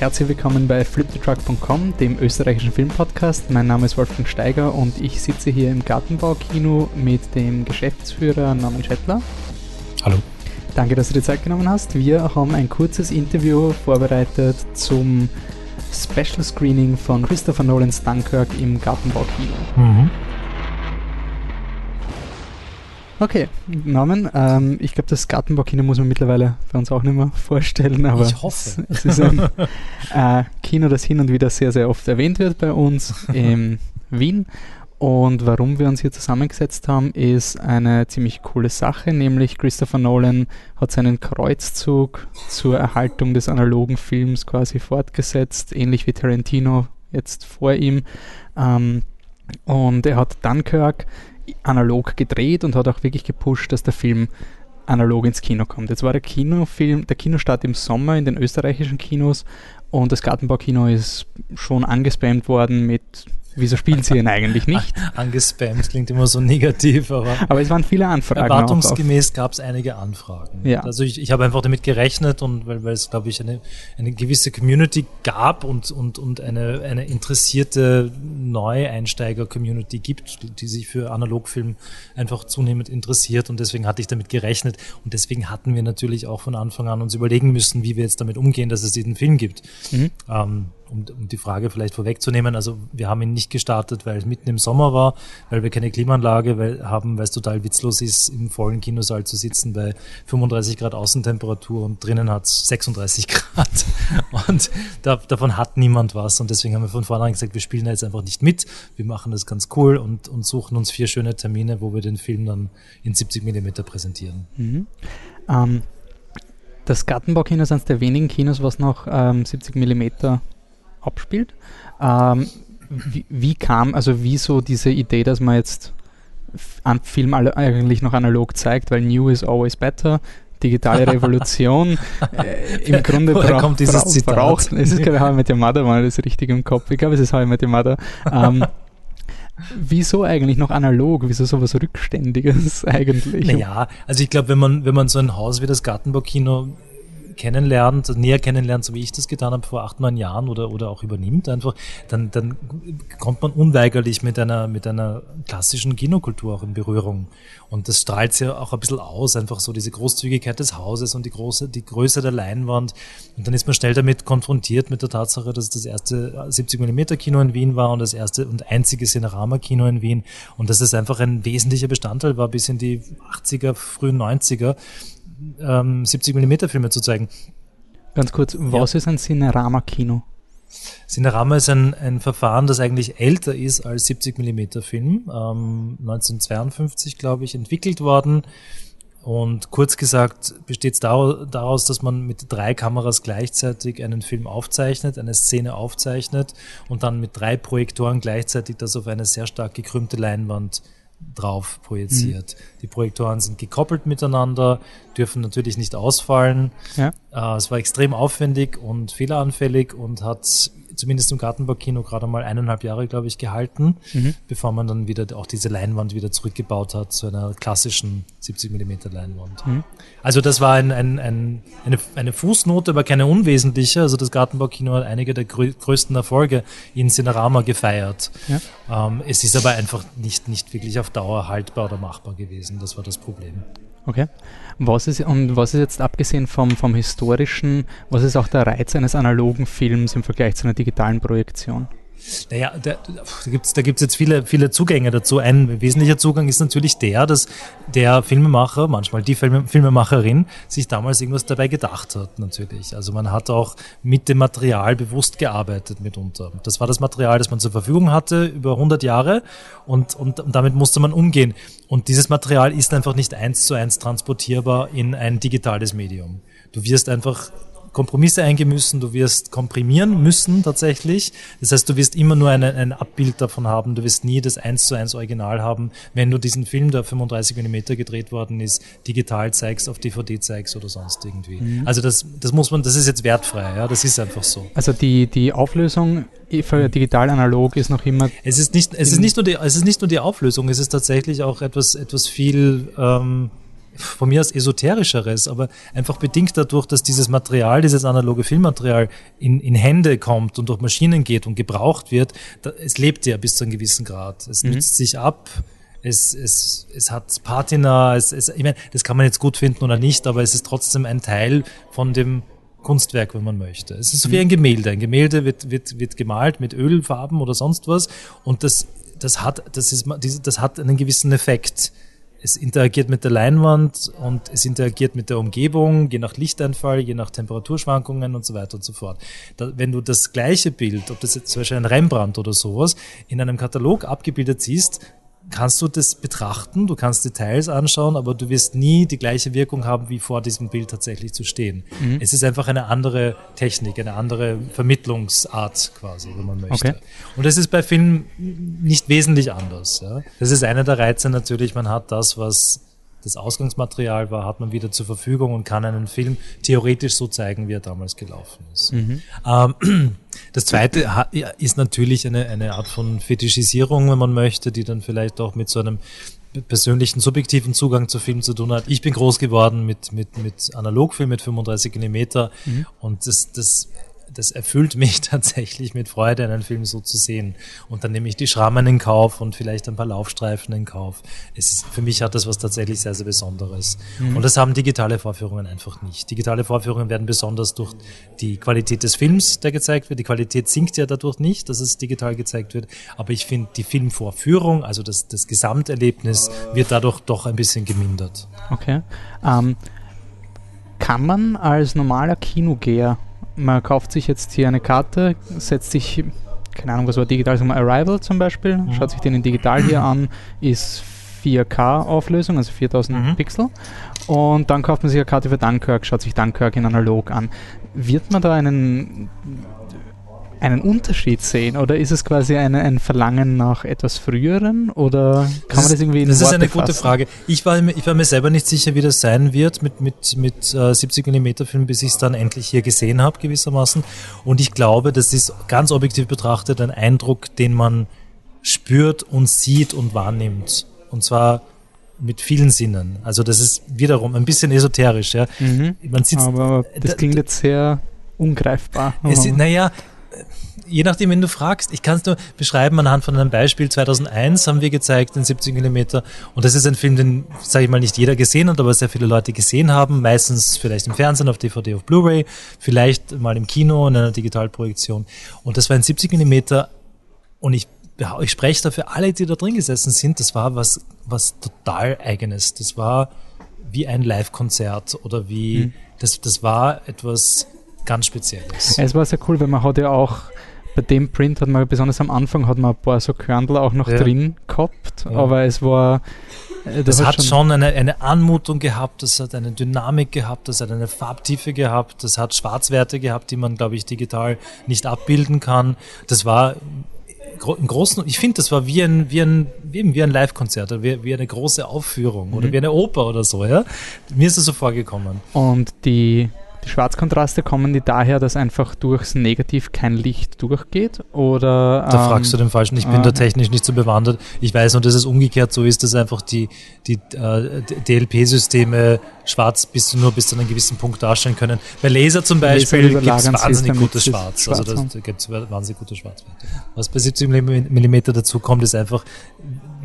herzlich willkommen bei flipthetruck.com, dem österreichischen Filmpodcast. Mein Name ist Wolfgang Steiger und ich sitze hier im Gartenbaukino mit dem Geschäftsführer Norman Schettler. Hallo. Danke, dass du dir Zeit genommen hast. Wir haben ein kurzes Interview vorbereitet zum Special Screening von Christopher Nolans Dunkirk im Gartenbaukino. Mhm. Okay, Norman, ähm, ich glaube, das Gartenbaukino muss man mittlerweile bei uns auch nicht mehr vorstellen, aber ich hoffe. Es, es ist ein äh, Kino, das hin und wieder sehr, sehr oft erwähnt wird bei uns in Wien. Und warum wir uns hier zusammengesetzt haben, ist eine ziemlich coole Sache, nämlich Christopher Nolan hat seinen Kreuzzug zur Erhaltung des analogen Films quasi fortgesetzt, ähnlich wie Tarantino jetzt vor ihm. Ähm, und er hat Dunkirk analog gedreht und hat auch wirklich gepusht, dass der Film analog ins Kino kommt. Jetzt war der Kinofilm, der Kinostart im Sommer in den österreichischen Kinos und das Gartenbaukino ist schon angespammt worden mit Wieso spielen sie ihn eigentlich nicht? Angespammt klingt immer so negativ, aber. Aber es waren viele Anfragen. Erwartungsgemäß gab es einige Anfragen. Ja. Also ich, ich habe einfach damit gerechnet und weil, weil es, glaube ich, eine, eine gewisse Community gab und, und, und eine, eine interessierte Neueinsteiger-Community gibt, die sich für Analogfilm einfach zunehmend interessiert und deswegen hatte ich damit gerechnet und deswegen hatten wir natürlich auch von Anfang an uns überlegen müssen, wie wir jetzt damit umgehen, dass es diesen Film gibt. Mhm. Ähm, um, um die Frage vielleicht vorwegzunehmen, also wir haben ihn nicht gestartet, weil es mitten im Sommer war, weil wir keine Klimaanlage weil, haben, weil es total witzlos ist, im vollen Kinosaal zu sitzen bei 35 Grad Außentemperatur und drinnen hat es 36 Grad. Und da, davon hat niemand was. Und deswegen haben wir von vornherein gesagt, wir spielen da jetzt einfach nicht mit. Wir machen das ganz cool und, und suchen uns vier schöne Termine, wo wir den Film dann in 70 Millimeter präsentieren. Mhm. Ähm, das Gartenbaukino ist eines der wenigen Kinos, was noch ähm, 70 Millimeter abspielt. Ähm, wie, wie, kam, also wieso diese Idee, dass man jetzt einen Film eigentlich noch analog zeigt, weil New is always better, digitale Revolution. äh, Im Grunde bra kommt dieses bra Zitat? braucht, es ist ich How I Met Your Mother, mal das richtig im Kopf. Ich glaube, es ist How I Met Your Mother. Ähm, wieso eigentlich noch analog? Wieso sowas Rückständiges eigentlich? Naja, also ich glaube, wenn man, wenn man so ein Haus wie das Gartenbaukino kennenlernt, näher kennenlernt, so wie ich das getan habe vor acht, neun Jahren oder, oder auch übernimmt einfach, dann, dann kommt man unweigerlich mit einer, mit einer klassischen Kinokultur auch in Berührung. Und das strahlt ja auch ein bisschen aus, einfach so diese Großzügigkeit des Hauses und die große, die Größe der Leinwand. Und dann ist man schnell damit konfrontiert mit der Tatsache, dass es das erste 70 mm Kino in Wien war und das erste und einzige Cinerama Kino in Wien. Und dass das einfach ein wesentlicher Bestandteil war bis in die 80er, frühen 90er ähm, 70 mm Filme zu zeigen. Ganz kurz, was ja. ist ein Cinerama-Kino? Cinerama ist ein, ein Verfahren, das eigentlich älter ist als 70 mm Film. Ähm, 1952, glaube ich, entwickelt worden. Und kurz gesagt besteht es daraus, dass man mit drei Kameras gleichzeitig einen Film aufzeichnet, eine Szene aufzeichnet und dann mit drei Projektoren gleichzeitig das auf eine sehr stark gekrümmte Leinwand drauf projiziert. Mhm. Die Projektoren sind gekoppelt miteinander, dürfen natürlich nicht ausfallen. Ja. Äh, es war extrem aufwendig und fehleranfällig und hat zumindest im Gartenbaukino gerade mal eineinhalb Jahre, glaube ich, gehalten, mhm. bevor man dann wieder auch diese Leinwand wieder zurückgebaut hat zu einer klassischen 70 mm Leinwand. Mhm. Also das war ein, ein, ein, eine, eine Fußnote, aber keine unwesentliche. Also das Gartenbaukino hat einige der grö größten Erfolge in Cinerama gefeiert. Ja. Ähm, es ist aber einfach nicht, nicht wirklich auf Dauer haltbar oder machbar gewesen. Das war das Problem. Okay. Was ist, und was ist jetzt abgesehen vom, vom historischen, was ist auch der Reiz eines analogen Films im Vergleich zu einer digitalen Projektion? Naja, da, da gibt es da gibt's jetzt viele, viele Zugänge dazu. Ein wesentlicher Zugang ist natürlich der, dass der Filmemacher, manchmal die Film, Filmemacherin, sich damals irgendwas dabei gedacht hat, natürlich. Also man hat auch mit dem Material bewusst gearbeitet mitunter. Das war das Material, das man zur Verfügung hatte über 100 Jahre und, und, und damit musste man umgehen. Und dieses Material ist einfach nicht eins zu eins transportierbar in ein digitales Medium. Du wirst einfach Kompromisse eingehen müssen, du wirst komprimieren müssen tatsächlich. Das heißt, du wirst immer nur eine, ein Abbild davon haben, du wirst nie das 1 zu 1 Original haben, wenn du diesen Film, der 35 mm gedreht worden ist, digital zeigst, auf DVD zeigst oder sonst irgendwie. Mhm. Also das, das muss man, das ist jetzt wertfrei, ja, das ist einfach so. Also die, die Auflösung für digital analog ist noch immer. Es ist nicht, es ist nicht nur die, es ist nicht nur die Auflösung, es ist tatsächlich auch etwas, etwas viel, ähm, von mir aus esoterischeres, aber einfach bedingt dadurch, dass dieses Material, dieses analoge Filmmaterial in, in Hände kommt und durch Maschinen geht und gebraucht wird, da, es lebt ja bis zu einem gewissen Grad. Es mhm. nützt sich ab, es, es, es hat Patina, es, es, ich meine, das kann man jetzt gut finden oder nicht, aber es ist trotzdem ein Teil von dem Kunstwerk, wenn man möchte. Es ist so wie mhm. ein Gemälde. Ein Gemälde wird, wird, wird gemalt mit Ölfarben oder sonst was und das, das hat, das ist, das hat einen gewissen Effekt es interagiert mit der Leinwand und es interagiert mit der Umgebung, je nach Lichteinfall, je nach Temperaturschwankungen und so weiter und so fort. Da, wenn du das gleiche Bild, ob das jetzt zum Beispiel ein Rembrandt oder sowas, in einem Katalog abgebildet siehst, kannst du das betrachten, du kannst Details anschauen, aber du wirst nie die gleiche Wirkung haben, wie vor diesem Bild tatsächlich zu stehen. Mhm. Es ist einfach eine andere Technik, eine andere Vermittlungsart quasi, wenn man möchte. Okay. Und das ist bei Filmen nicht wesentlich anders. Ja. Das ist einer der Reize natürlich, man hat das, was das Ausgangsmaterial war, hat man wieder zur Verfügung und kann einen Film theoretisch so zeigen, wie er damals gelaufen ist. Mhm. Ähm, das zweite ist natürlich eine, eine Art von Fetischisierung, wenn man möchte, die dann vielleicht auch mit so einem persönlichen, subjektiven Zugang zu Film zu tun hat. Ich bin groß geworden mit, mit, mit Analogfilm mit 35 Millimeter mhm. und das, das das erfüllt mich tatsächlich mit Freude, einen Film so zu sehen. Und dann nehme ich die Schrammen in Kauf und vielleicht ein paar Laufstreifen in Kauf. Es ist, für mich hat das was tatsächlich sehr, sehr Besonderes. Mhm. Und das haben digitale Vorführungen einfach nicht. Digitale Vorführungen werden besonders durch die Qualität des Films, der gezeigt wird. Die Qualität sinkt ja dadurch nicht, dass es digital gezeigt wird. Aber ich finde, die Filmvorführung, also das, das Gesamterlebnis, wird dadurch doch ein bisschen gemindert. Okay. Ähm, kann man als normaler Kinogeher man kauft sich jetzt hier eine Karte, setzt sich, keine Ahnung, was war digital, sagen wir Arrival zum Beispiel, mhm. schaut sich den in digital hier an, ist 4K-Auflösung, also 4000 mhm. Pixel. Und dann kauft man sich eine Karte für Dunkirk, schaut sich Dunkirk in analog an. Wird man da einen einen Unterschied sehen? Oder ist es quasi eine, ein Verlangen nach etwas Früheren? Oder kann das man das irgendwie in Das Worte ist eine fassen? gute Frage. Ich war, ich war mir selber nicht sicher, wie das sein wird mit, mit, mit äh, 70 mm Film, bis ich es dann endlich hier gesehen habe, gewissermaßen. Und ich glaube, das ist ganz objektiv betrachtet ein Eindruck, den man spürt und sieht und wahrnimmt. Und zwar mit vielen Sinnen. Also das ist wiederum ein bisschen esoterisch. Ja. Mhm. Man sieht, Aber das klingt jetzt sehr ungreifbar. Es, naja, je nachdem, wenn du fragst, ich kann es nur beschreiben anhand von einem Beispiel. 2001 haben wir gezeigt, den 70 mm. Und das ist ein Film, den, sage ich mal, nicht jeder gesehen hat, aber sehr viele Leute gesehen haben. Meistens vielleicht im Fernsehen, auf DVD, auf Blu-ray, vielleicht mal im Kino in einer Digitalprojektion. Und das war ein 70 mm. Und ich, ich spreche dafür alle, die da drin gesessen sind. Das war was, was total eigenes. Das war wie ein Live-Konzert oder wie, hm. das, das war etwas, ganz Spezielles. Es war sehr cool, weil man hat ja auch bei dem Print hat man besonders am Anfang hat man ein paar so Körnel auch noch ja. drin gehabt, ja. aber es war äh, das, das hat, schon, schon eine, eine, Anmutung gehabt, das hat eine Dynamik gehabt, das hat eine Farbtiefe gehabt, das hat Schwarzwerte gehabt, die man, glaube ich, digital nicht abbilden kann. Das war im Großen, ich finde, das war wie ein, wie ein, wie ein Live-Konzert oder wie, wie, eine große Aufführung mhm. oder wie eine Oper oder so, ja. Mir ist das so vorgekommen. Und die die Schwarzkontraste kommen die daher, dass einfach durchs Negativ kein Licht durchgeht? Oder, da ähm, fragst du den Falschen. Ich bin äh, da technisch nicht so bewandert. Ich weiß nur, dass es umgekehrt so ist, dass einfach die, die äh, DLP-Systeme schwarz bis nur bis zu einem gewissen Punkt darstellen können. Bei Laser zum Beispiel gibt es wahnsinnig gutes Schwarz. Schwarz. Also da gibt es wahnsinnig gute Schwarzwerte. Was bei 70 mm dazu kommt, ist einfach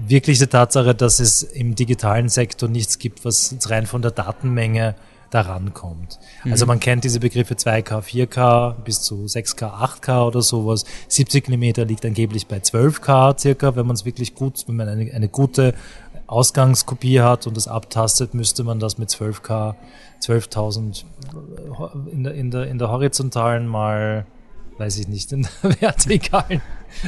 wirkliche Tatsache, dass es im digitalen Sektor nichts gibt, was rein von der Datenmenge daran kommt. Mhm. Also man kennt diese Begriffe 2K, 4K bis zu 6K, 8K oder sowas. 70 mm liegt angeblich bei 12K circa, wenn man es wirklich gut, wenn man eine, eine gute Ausgangskopie hat und das abtastet, müsste man das mit 12K, 12.000 in der, in, der, in der horizontalen mal, weiß ich nicht, in der vertikalen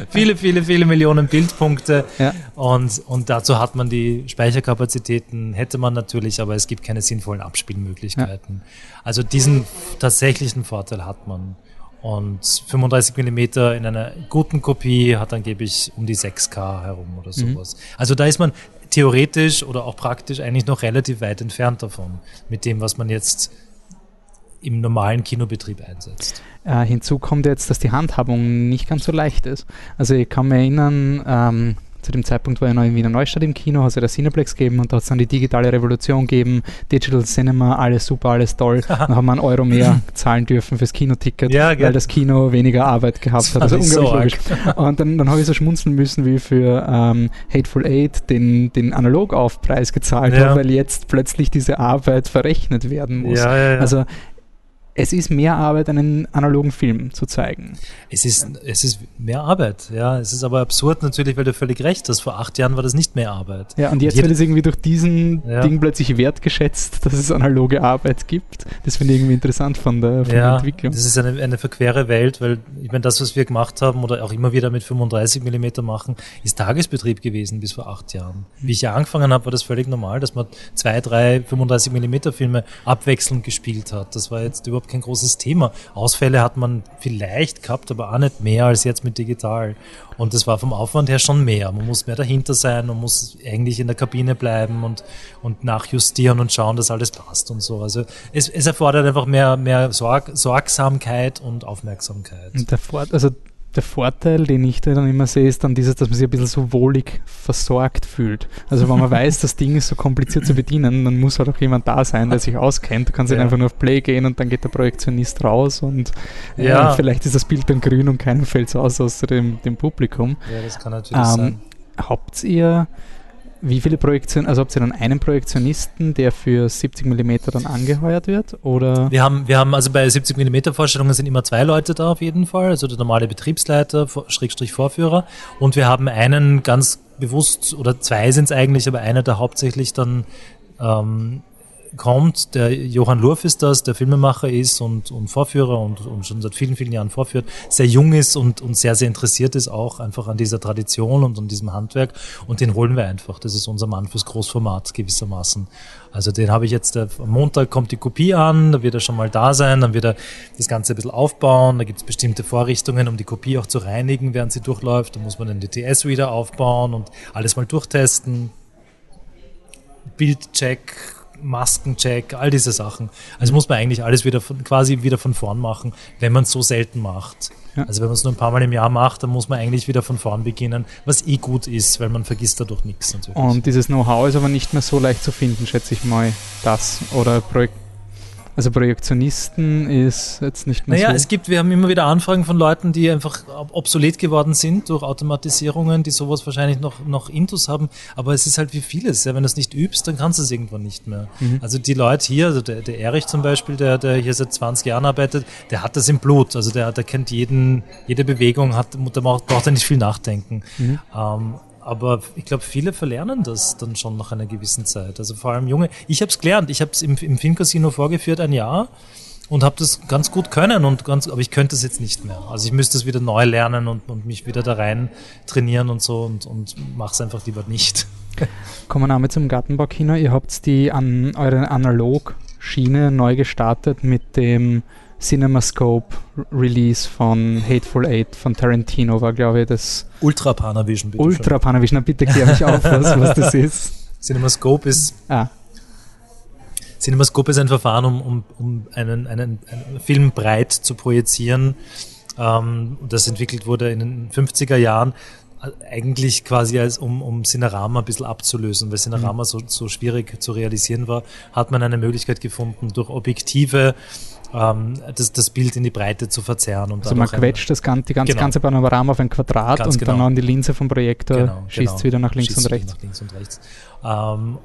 viele, viele, viele Millionen Bildpunkte. Ja. Und, und dazu hat man die Speicherkapazitäten, hätte man natürlich, aber es gibt keine sinnvollen Abspielmöglichkeiten. Ja. Also diesen tatsächlichen Vorteil hat man. Und 35 mm in einer guten Kopie hat angeblich um die 6K herum oder mhm. sowas. Mhm. Also da ist man theoretisch oder auch praktisch eigentlich noch relativ weit entfernt davon, mit dem, was man jetzt im normalen Kinobetrieb einsetzt. Äh, hinzu kommt jetzt, dass die Handhabung nicht ganz so leicht ist. Also ich kann mich erinnern, ähm, zu dem Zeitpunkt war ich noch in Wiener Neustadt im Kino, hat es ja der Cineplex gegeben und da hat es dann die digitale Revolution gegeben, Digital Cinema, alles super, alles toll. dann haben wir einen Euro mehr zahlen dürfen fürs Kinoticket, ja, weil das Kino weniger Arbeit gehabt hat. Also unglaublich so logisch. Und dann, dann habe ich so schmunzeln müssen, wie für ähm, Hateful Eight den, den Analogaufpreis gezahlt ja. habe, weil jetzt plötzlich diese Arbeit verrechnet werden muss. Ja, ja, ja. Also es ist mehr Arbeit, einen analogen Film zu zeigen. Es ist, es ist mehr Arbeit, ja. Es ist aber absurd natürlich, weil du völlig recht hast. Vor acht Jahren war das nicht mehr Arbeit. Ja, und jetzt wird es irgendwie durch diesen ja. Ding plötzlich wertgeschätzt, dass es analoge Arbeit gibt. Das finde ich irgendwie interessant von der, von ja, der Entwicklung. Das ist eine, eine verquere Welt, weil ich meine, das, was wir gemacht haben oder auch immer wieder mit 35 Millimeter machen, ist Tagesbetrieb gewesen bis vor acht Jahren. Wie ich ja angefangen habe, war das völlig normal, dass man zwei, drei 35 Millimeter Filme abwechselnd gespielt hat. Das war jetzt überhaupt überhaupt kein großes Thema. Ausfälle hat man vielleicht gehabt, aber auch nicht mehr als jetzt mit digital. Und das war vom Aufwand her schon mehr. Man muss mehr dahinter sein, man muss eigentlich in der Kabine bleiben und, und nachjustieren und schauen, dass alles passt und so. Also es, es erfordert einfach mehr, mehr Sorg, Sorgsamkeit und Aufmerksamkeit. Und der Vor also der Vorteil, den ich da dann immer sehe, ist dann dieses, dass man sich ein bisschen so wohlig versorgt fühlt. Also wenn man weiß, das Ding ist so kompliziert zu bedienen, dann muss halt auch jemand da sein, der sich auskennt. Du kannst ja. einfach nur auf Play gehen und dann geht der Projektionist raus und äh, ja. äh, vielleicht ist das Bild dann grün und keinem fällt es aus außer dem, dem Publikum. Ja, das kann natürlich ähm, sein. Habt ihr wie viele Projektionen, also habt ihr dann einen Projektionisten, der für 70 mm dann angeheuert wird? Oder? Wir haben, wir haben also bei 70 mm Vorstellungen sind immer zwei Leute da auf jeden Fall, also der normale Betriebsleiter, Schrägstrich Vorführer. Und wir haben einen ganz bewusst, oder zwei sind es eigentlich, aber einer, der hauptsächlich dann ähm, kommt. Der Johann Lurf ist das, der Filmemacher ist und, und Vorführer und, und schon seit vielen, vielen Jahren vorführt, sehr jung ist und, und sehr, sehr interessiert ist auch einfach an dieser Tradition und an diesem Handwerk. Und den holen wir einfach. Das ist unser Mann fürs Großformat gewissermaßen. Also den habe ich jetzt, am Montag kommt die Kopie an, da wird er schon mal da sein, dann wird er das Ganze ein bisschen aufbauen, da gibt es bestimmte Vorrichtungen, um die Kopie auch zu reinigen, während sie durchläuft. Da muss man den DTS-Reader aufbauen und alles mal durchtesten. Bildcheck, Maskencheck, all diese Sachen. Also muss man eigentlich alles wieder von, quasi wieder von vorn machen, wenn man es so selten macht. Ja. Also wenn man es nur ein paar Mal im Jahr macht, dann muss man eigentlich wieder von vorn beginnen, was eh gut ist, weil man vergisst dadurch nichts natürlich. Und dieses Know-how ist aber nicht mehr so leicht zu finden, schätze ich mal, das oder Projekt also Projektionisten ist jetzt nicht mehr naja, so. Naja, es gibt, wir haben immer wieder Anfragen von Leuten, die einfach obsolet geworden sind durch Automatisierungen, die sowas wahrscheinlich noch, noch Intus haben. Aber es ist halt wie vieles. Ja, wenn du es nicht übst, dann kannst du es irgendwann nicht mehr. Mhm. Also die Leute hier, also der, der Erich zum Beispiel, der, der hier seit 20 Jahren arbeitet, der hat das im Blut. Also der, der kennt jeden, jede Bewegung, hat, der braucht, braucht er nicht viel nachdenken. Mhm. Ähm, aber ich glaube, viele verlernen das dann schon nach einer gewissen Zeit. Also vor allem junge. Ich habe es gelernt. Ich habe es im, im Filmcasino vorgeführt ein Jahr und habe das ganz gut können und ganz, aber ich könnte es jetzt nicht mehr. Also ich müsste es wieder neu lernen und, und mich wieder da rein trainieren und so und, und mache es einfach lieber nicht. Kommen wir mal zum Gartenbaukino. Ihr habt die an eure Analog-Schiene neu gestartet mit dem CinemaScope Release von Hateful Eight von Tarantino war, glaube ich, das. Ultra Panavision, bitte. Ultra Panavision, bitte klär mich auf, was, was das ist. CinemaScope ist. Ah. CinemaScope ist ein Verfahren, um, um, um einen, einen, einen Film breit zu projizieren. Ähm, das entwickelt wurde in den 50er Jahren eigentlich quasi als um, um Cinerama ein bisschen abzulösen, weil Cinerama mhm. so, so schwierig zu realisieren war, hat man eine Möglichkeit gefunden, durch Objektive ähm, das, das Bild in die Breite zu verzerren. Und also man quetscht das ganze, die ganze, genau. ganze Panorama auf ein Quadrat Ganz und genau. dann an die Linse vom Projektor genau, schießt es genau. wieder nach links und rechts. Nach links und rechts. Ähm,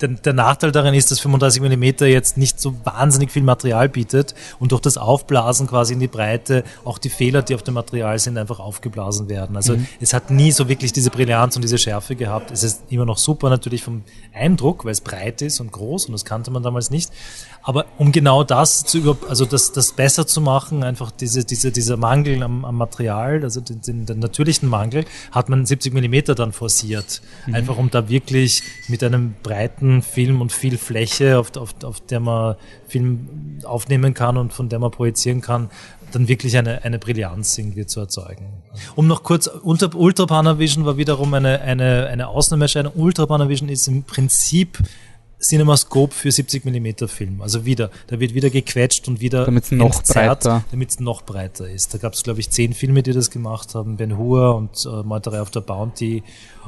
der, der, Nachteil daran ist, dass 35 mm jetzt nicht so wahnsinnig viel Material bietet und durch das Aufblasen quasi in die Breite auch die Fehler, die auf dem Material sind, einfach aufgeblasen werden. Also mhm. es hat nie so wirklich diese Brillanz und diese Schärfe gehabt. Es ist immer noch super natürlich vom Eindruck, weil es breit ist und groß und das kannte man damals nicht. Aber um genau das zu über, also das, das besser zu machen, einfach diese, diese, dieser Mangel am, am Material, also den, den, den, natürlichen Mangel, hat man 70 Millimeter dann forciert. Mhm. Einfach um da wirklich mit einem breiten Film und viel Fläche, auf, auf, auf der man Film aufnehmen kann und von der man projizieren kann, dann wirklich eine, eine Brillanz irgendwie zu erzeugen. Um noch kurz, unter Ultra Panavision war wiederum eine, eine, eine Ausnahmeerscheinung. Ultra Panavision ist im Prinzip CinemaScope für 70 mm Film. Also wieder, da wird wieder gequetscht und wieder damit es noch breiter, damit es noch breiter ist. Da gab es glaube ich zehn Filme, die das gemacht haben, Ben Hur und äh, Meuterei auf der Bounty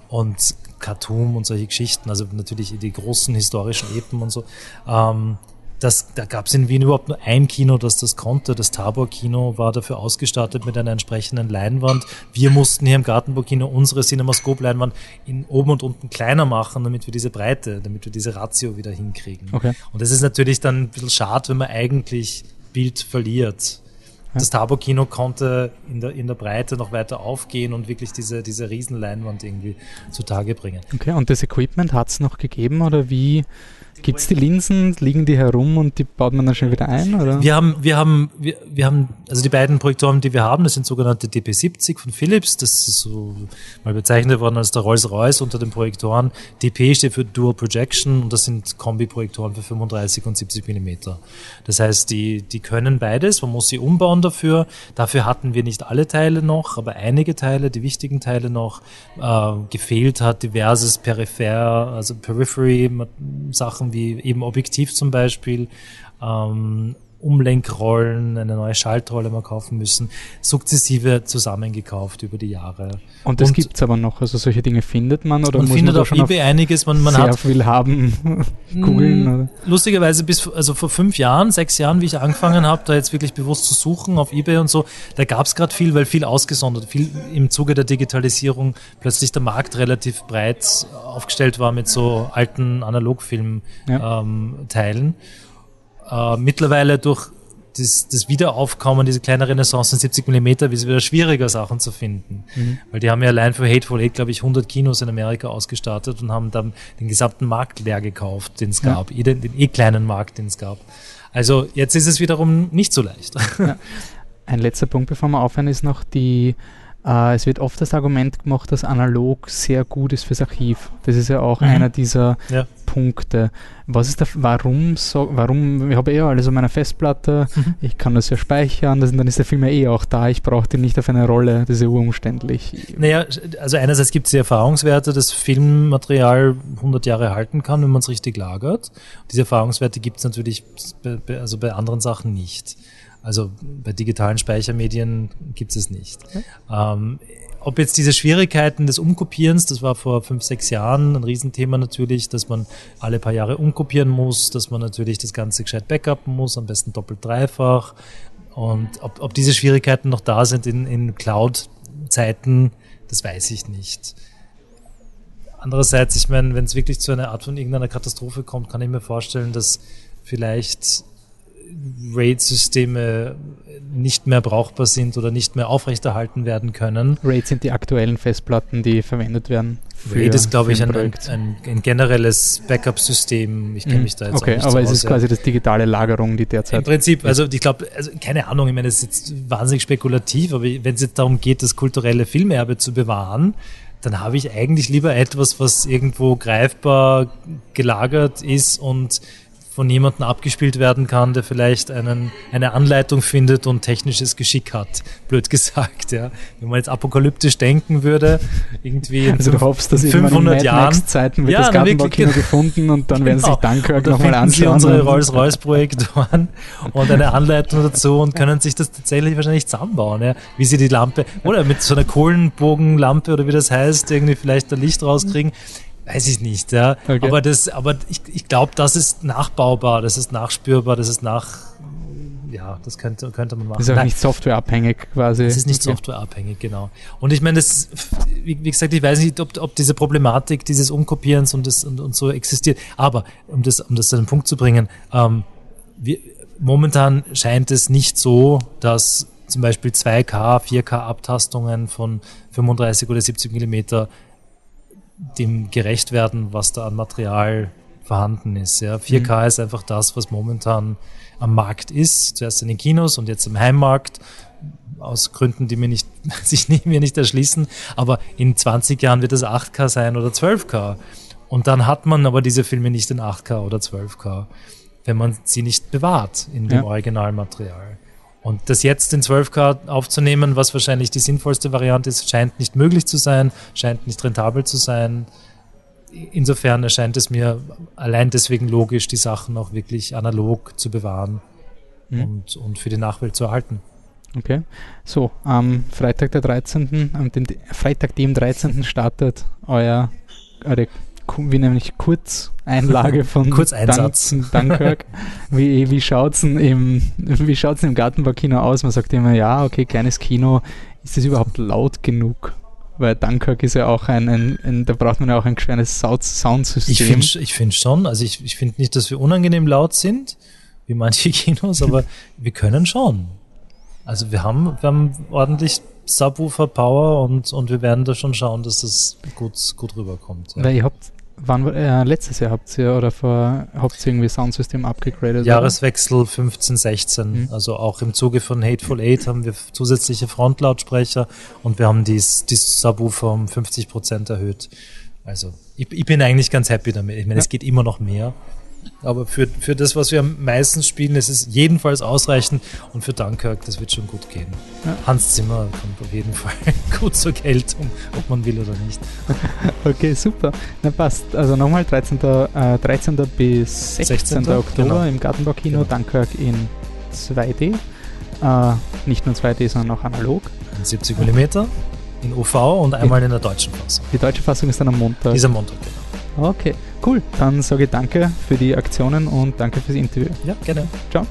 und Khartoum und solche Geschichten. Also natürlich die großen historischen Epen und so. Ähm, das, da gab es in Wien überhaupt nur ein Kino, das das konnte. Das Tabor-Kino war dafür ausgestattet mit einer entsprechenden Leinwand. Wir mussten hier im Gartenburg-Kino unsere Cinemascope-Leinwand in oben und unten kleiner machen, damit wir diese Breite, damit wir diese Ratio wieder hinkriegen. Okay. Und das ist natürlich dann ein bisschen schade, wenn man eigentlich Bild verliert. Das Tabor-Kino konnte in der, in der Breite noch weiter aufgehen und wirklich diese, diese Riesenleinwand irgendwie zutage bringen. Okay, und das Equipment hat es noch gegeben oder wie Gibt es die Linsen, liegen die herum und die baut man dann schon wieder ein? Oder? Wir haben, wir haben, wir, wir haben, also die beiden Projektoren, die wir haben, das sind sogenannte DP70 von Philips. Das ist so mal bezeichnet worden als der Rolls-Royce unter den Projektoren. DP steht für Dual Projection und das sind Kombi-Projektoren für 35 und 70 Millimeter. Das heißt, die, die können beides. Man muss sie umbauen dafür. Dafür hatten wir nicht alle Teile noch, aber einige Teile, die wichtigen Teile noch. Äh, gefehlt hat diverses Peripher, also Periphery-Sachen Sachen wie eben Objektiv zum Beispiel, ähm, Umlenkrollen, eine neue Schaltrolle mal kaufen müssen, sukzessive zusammengekauft über die Jahre. Und das gibt es aber noch, also solche Dinge findet man oder man muss findet man auf eBay auf einiges, man, man sehr hat viel haben, googeln. Oder? Lustigerweise bis also vor fünf Jahren, sechs Jahren, wie ich angefangen habe, da jetzt wirklich bewusst zu suchen auf eBay und so, da gab es gerade viel, weil viel ausgesondert, viel im Zuge der Digitalisierung plötzlich der Markt relativ breit aufgestellt war mit so alten Analogfilm-Teilen. Ja. Ähm, äh, mittlerweile durch das, das Wiederaufkommen, diese kleine Renaissance in 70 mm, ist es wieder schwieriger, Sachen zu finden. Mhm. Weil die haben ja allein für Hateful Eight, glaube ich, 100 Kinos in Amerika ausgestattet und haben dann den gesamten Markt leer gekauft, den es gab, ja. den, den eh kleinen Markt, den es gab. Also jetzt ist es wiederum nicht so leicht. Ja. Ein letzter Punkt, bevor wir aufhören, ist noch die äh, es wird oft das Argument gemacht, dass analog sehr gut ist fürs Archiv. Das ist ja auch mhm. einer dieser ja. Punkte. Was ist da, warum so, warum, ich habe eh alles auf meiner Festplatte, mhm. ich kann das ja speichern, das, dann ist der Film ja eh auch da, ich brauche den nicht auf eine Rolle, das ist ja urumständlich. Naja, also einerseits gibt es die Erfahrungswerte, dass Filmmaterial 100 Jahre halten kann, wenn man es richtig lagert. Diese Erfahrungswerte gibt es natürlich bei, also bei anderen Sachen nicht. Also bei digitalen Speichermedien gibt es nicht. Okay. Ähm, ob jetzt diese Schwierigkeiten des Umkopierens, das war vor fünf, sechs Jahren ein Riesenthema natürlich, dass man alle paar Jahre umkopieren muss, dass man natürlich das Ganze gescheit backuppen muss, am besten doppelt dreifach. Und ob, ob diese Schwierigkeiten noch da sind in, in Cloud-Zeiten, das weiß ich nicht. Andererseits, ich meine, wenn es wirklich zu einer Art von irgendeiner Katastrophe kommt, kann ich mir vorstellen, dass vielleicht RAID-Systeme nicht mehr brauchbar sind oder nicht mehr aufrechterhalten werden können. RAID sind die aktuellen Festplatten, die verwendet werden. RAID ist, glaube ich, ein, ein, ein, generelles Backup-System. Ich kenne mhm. mich da jetzt okay, auch nicht aber es ist quasi das digitale Lagerung, die derzeit. Im Prinzip, also ich glaube, also keine Ahnung, ich meine, es ist jetzt wahnsinnig spekulativ, aber wenn es jetzt darum geht, das kulturelle Filmerbe zu bewahren, dann habe ich eigentlich lieber etwas, was irgendwo greifbar gelagert ist und von jemandem abgespielt werden kann, der vielleicht einen, eine Anleitung findet und technisches Geschick hat, blöd gesagt. Ja. Wenn man jetzt apokalyptisch denken würde, irgendwie in also du hoffst, dass 500 Jahren Zeiten wird ja, das Gartenbaukino gefunden und dann werden genau. sich Dunkirk nochmal anschauen. Sie unsere Rolls-Royce-Projektoren und eine Anleitung dazu und können sich das tatsächlich wahrscheinlich zusammenbauen, ja. wie sie die Lampe oder mit so einer Kohlenbogenlampe oder wie das heißt, irgendwie vielleicht da Licht rauskriegen. Weiß ich nicht, ja. Okay. Aber das, aber ich, ich glaube, das ist nachbaubar, das ist nachspürbar, das ist nach, ja, das könnte, könnte man machen. Das ist auch Nein. nicht softwareabhängig quasi. Das ist nicht okay. softwareabhängig, genau. Und ich meine, das, wie, wie, gesagt, ich weiß nicht, ob, ob diese Problematik dieses Umkopierens und, das, und, und so existiert. Aber um das, um das zu einem Punkt zu bringen, ähm, wir, momentan scheint es nicht so, dass zum Beispiel 2K, 4K Abtastungen von 35 oder 70 Millimeter dem gerecht werden, was da an Material vorhanden ist. Ja. 4K mhm. ist einfach das, was momentan am Markt ist. Zuerst in den Kinos und jetzt im Heimmarkt. Aus Gründen, die mir nicht, sich nicht, mir nicht erschließen. Aber in 20 Jahren wird es 8K sein oder 12K. Und dann hat man aber diese Filme nicht in 8K oder 12K, wenn man sie nicht bewahrt in dem ja. Originalmaterial. Und das jetzt in 12K aufzunehmen, was wahrscheinlich die sinnvollste Variante ist, scheint nicht möglich zu sein, scheint nicht rentabel zu sein. insofern erscheint es mir allein deswegen logisch, die Sachen auch wirklich analog zu bewahren mhm. und, und für die Nachwelt zu erhalten. Okay. So, am Freitag der 13., am Freitag dem 13. startet euer, eure, wie nämlich Kurzeinlage von Kurzeinsatz. Dun Dunkirk. wie wie schaut es im, im Gartenbaukino aus? Man sagt immer, ja, okay, kleines Kino. Ist das überhaupt laut genug? Weil Dunkirk ist ja auch ein, ein, ein da braucht man ja auch ein kleines Soundsystem. Ich finde ich find schon, also ich, ich finde nicht, dass wir unangenehm laut sind, wie manche Kinos, aber wir können schon. Also wir haben, wir haben ordentlich Subwoofer Power und, und wir werden da schon schauen, dass das gut, gut rüberkommt. Ja. Weil ihr habt, wann, äh, letztes Jahr habt ihr oder vor, habt ihr irgendwie Soundsystem abgegradet? Jahreswechsel 15, 16. Mhm. Also auch im Zuge von Hateful Eight haben wir zusätzliche Frontlautsprecher und wir haben die, die Subwoofer um 50 Prozent erhöht. Also ich, ich, bin eigentlich ganz happy damit. Ich meine, ja. es geht immer noch mehr. Aber für, für das, was wir am meisten spielen, ist es jedenfalls ausreichend und für Dunkirk, das wird schon gut gehen. Ja. Hans Zimmer kommt auf jeden Fall gut zur Geltung, ob man will oder nicht. okay, super. Na passt. Also nochmal 13. Äh, 13. bis 16. 16. Oktober genau. im Gartenbaukino genau. Dunkirk in 2D. Äh, nicht nur 2D, sondern auch analog. In 70 mm in OV und einmal in der deutschen Fassung. Die deutsche Fassung ist dann am Montag. Dieser Montag, genau. Okay, cool. Dann sage ich danke für die Aktionen und danke fürs Interview. Ja, gerne. Ciao.